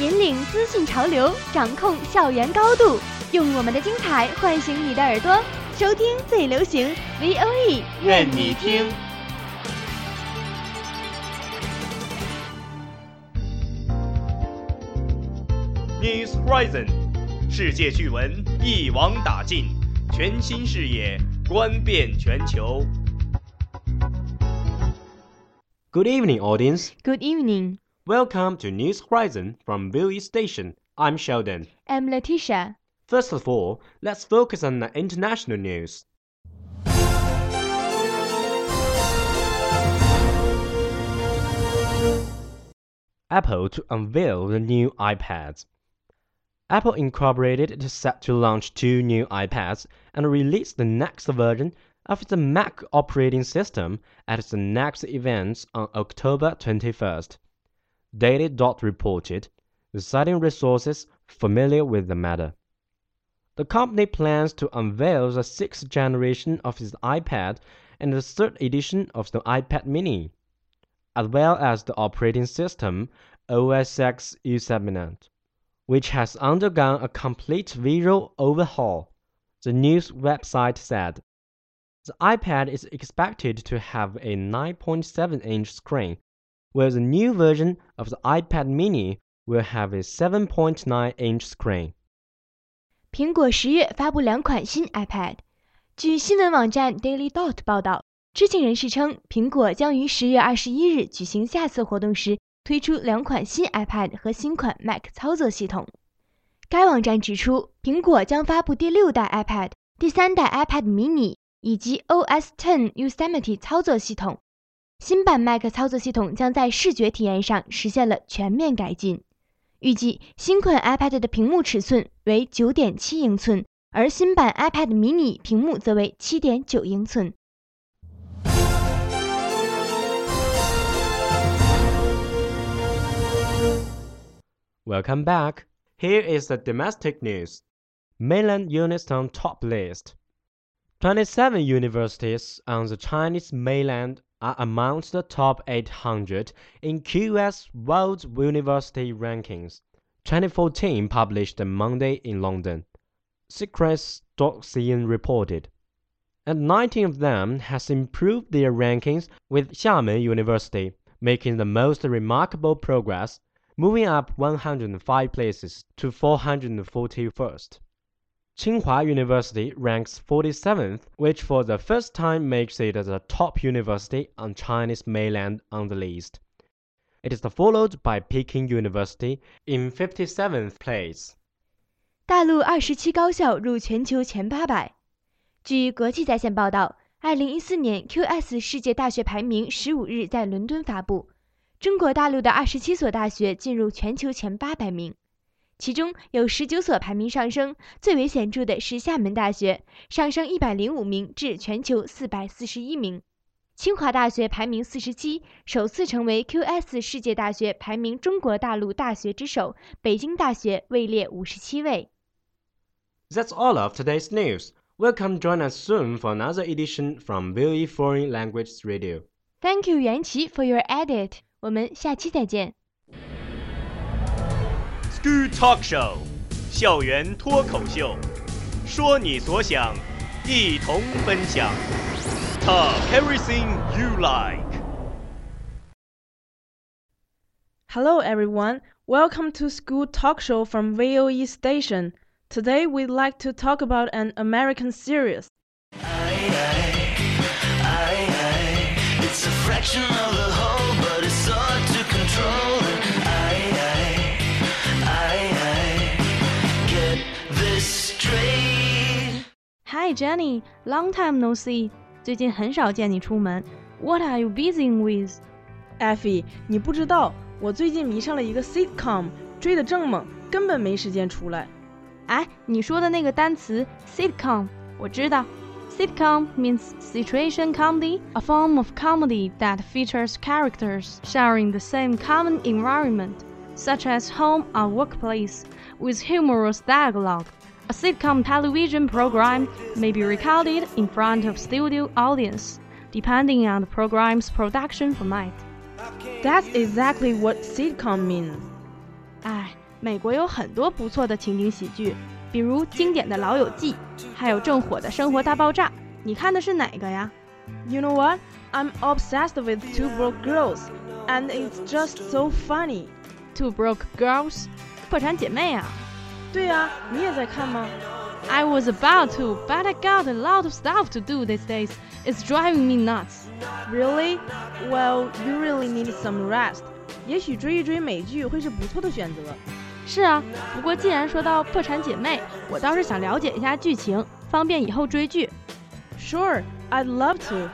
引领资讯潮流，掌控校园高度，用我们的精彩唤醒你的耳朵，收听最流行 V O E，愿你听。News Horizon，世界趣闻一网打尽，全新视野观遍全球。Good evening, audience. Good evening, Welcome to News Horizon from VOE Station. I'm Sheldon. I'm Letitia. First of all, let's focus on the international news. Apple to unveil the new iPads. Apple Incorporated is set to launch two new iPads and release the next version of the Mac operating system at the next event on October 21st. Daily Dot reported, citing resources familiar with the matter. The company plans to unveil the sixth generation of its iPad and the third edition of the iPad mini, as well as the operating system OS X Yosemite, which has undergone a complete visual overhaul, the news website said. The iPad is expected to have a 9.7 inch screen, where the new version of the iPad mini will have a 7.9 inch screen. 苹果十月发布两款新 iPad。据新闻网站 Daily Dot 报道，知情人士称，苹果将于十月二十一日举行下次活动时推出两款新 iPad 和新款 Mac 操作系统。该网站指出，苹果将发布第六代 iPad、第三代 iPad mini 以及 OS X Yosemite 操作系统。 新版 Mac 操作系统将在视觉体验上实现了全面改进。预计新款 iPad 的屏幕尺寸为9.7英寸，而新版 iPad mini 屏幕则为7.9英寸。 Welcome back. Here is the domestic news. Mainland units on top list. 27 universities on the Chinese mainland are amongst the top 800 in QS World University Rankings. 2014 published Monday in London. Secrets.cn reported. And 19 of them has improved their rankings with Xiamen University making the most remarkable progress moving up 105 places to 441st. Tsinghua University ranks 47th, which for the first time makes it the top university on Chinese mainland on the list. It is followed by Peking University in 57th place. 大陆二十七高校入全球前八百。据国际在线报道，二零一四年 QS 世界大学排名十五日在伦敦发布，中国大陆的二十七所大学进入全球前八百名， 其中有十九所排名上升，最为显著的是厦门大学上升一百零五名至全球四百四十一名。清华大学排名四十七，首次成为 QS 世界大学排名中国大陆大学之首。北京大学位列五十七位。That's all of today's news. Welcome join us soon for another edition from VOE Foreign Language Radio. Thank you，袁琪 for your edit。我们下期再见。School Talk Show，校园脱口秀，说你所想，一同分享。Talk everything you like。 Hello, everyone. Welcome to School Talk Show from VOE Station. Today, we'd like to talk about an American series. It's a fraction Hi, Jenny. Long time no see. 最近很少见你出门。What are you busy with? Effie，你不知道，我最近迷上了一个 sitcom，追得正猛，根本没时间出来。 哎，你说的那个单词 sitcom，我知道。Sitcom means situation comedy, a form of comedy that features characters sharing the same common environment, such as home or workplace, with humorous dialogue. A sitcom television program may be recorded in front of studio audience, depending on the program's production format. That's exactly what sitcom means. 哎，美国有很多不错的情景喜剧，比如经典的《老友记》，还有正火的《生活大爆炸》。你看的是哪个呀 You know what? I'm obsessed with Two Broke Girls, and it's just so funny. ？Two Broke Girls，破产姐妹啊。 对呀、你也在看吗？ I was about to, but I got a lot of stuff to do these days. It's driving me nuts. Really? Well, you really need some rest. 也许追一追美剧会是不错的选择。是啊，不过既然说到破产姐妹，我倒是想了解一下剧情，方便以后追剧。 Sure, I'd love to.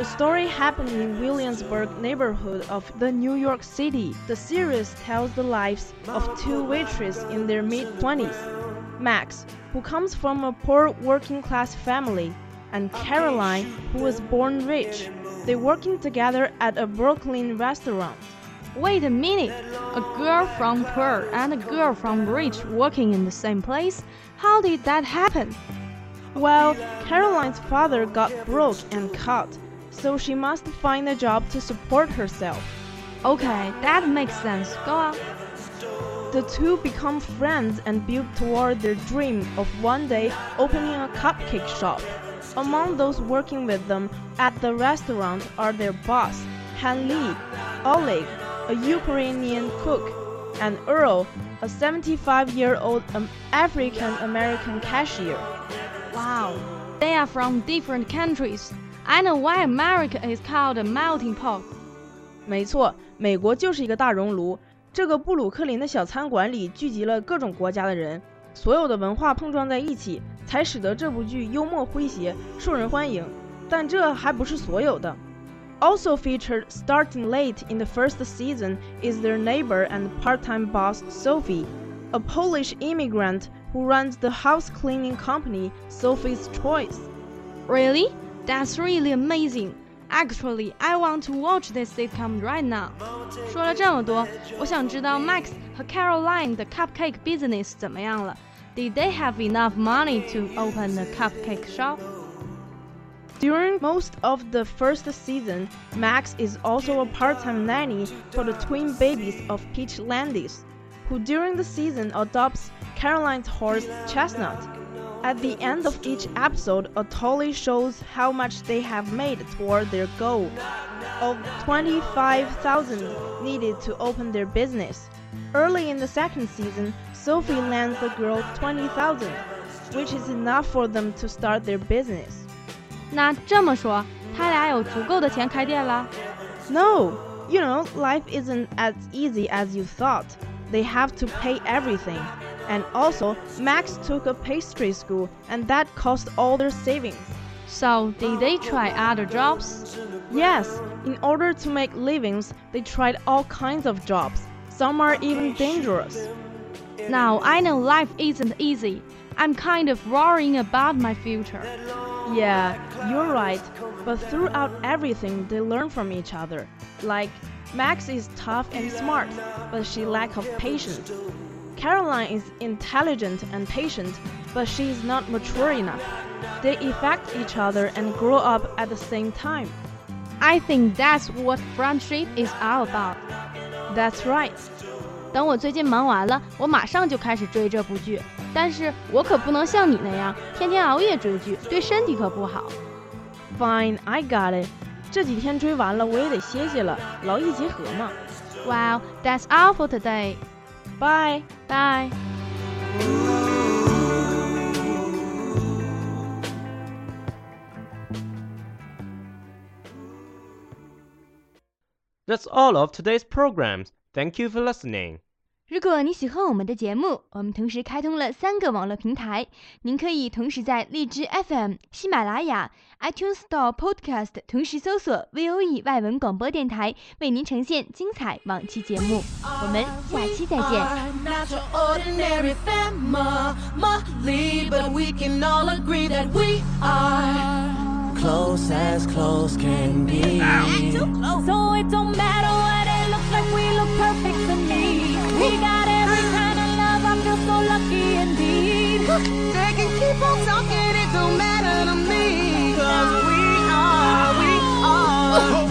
The story happened in Williamsburg neighborhood of the New York City. The series tells the lives of two waitresses in their mid-20s. Max, who comes from a poor working-class family, and Caroline, who was born rich. They working together at a Brooklyn restaurant. Wait a minute, a girl from poor and a girl from rich working in the same place? How did that happen? Well, Caroline's father got broke and caught, so she must find a job to support herself. Okay, that makes sense. Go on. The two become friends and build toward their dream of one day opening a cupcake shop. Among those working with them at the restaurant are their boss, Han Lee, Oleg, a Ukrainian cook, and Earl, a 75 year old African American cashier. Wow, they are from different countries. I know why America is called a melting pot. 没错，美国就是一个大熔炉。这个布鲁克林的小餐馆里聚集了各种国家的人，所有的文化碰撞在一起，才使得这部剧幽默诙谐，受人欢迎。但这还不是所有的。Also featured starting late in the first season is their neighbor and part-time boss Sophie, a Polish immigrant who runs the house cleaning company Sophie's Choice. Really? That's really amazing. Actually, I want to watch this sitcom right now. 说了这么多，我想知道 Max 和 Caroline 的 cupcake business 怎么样了？Did they have enough money to open a cupcake shop? During most of the first season, Max is also a part-time nanny for the twin babies of Peach Landis, who during the season adopts Caroline's horse Chestnut. At the end of each episode, a tally shows how much they have made toward their goal of 25,000 needed to open their business. Early in the second season, Sophie lends the girl 20,000, which is enough for them to start their business. 那这么说，他俩有足够的钱开店了？ No, you know, life isn't as easy as you thought. They have to pay everything. And also, Max took a pastry school, and that cost all their savings. So did they try other jobs? Yes, in order to make livings, they tried all kinds of jobs. Some are even dangerous. Now I know life isn't easy. I'm kind of worrying about my future. Yeah, you're right. But throughout everything, they learn from each other. Like, Max is tough and smart, but she lack of patience. Caroline is intelligent and patient, but she is not mature enough. They affect each other and grow up at the same time. I think that's what friendship is all about. That's right. 等我最近忙完了，我马上就开始追这部剧。但是我可不能像你那样天天熬夜追剧，对身体可不好。 Fine, I got it. 这几天追完了，我也得歇歇了，劳逸结合嘛。 Well, that's all for today. Bye. Bye. That's all of today's programs. Thank you for listening. 如果你喜欢我们的节目，我们同时开通了三个网络平台，您可以同时在荔枝 FM、喜马拉雅、iTunes Store Podcast 同时搜索 VOE 外文广播电台，为您呈现精彩往期节目。我们下期再见。Not your ordinary family, but we can all agree that we are close as close can be. So it don't matter what it looks like, we look perfect to me. He got every kind of love, I feel so lucky indeed. They can keep on talking, it don't matter to me. Cause we are, we are.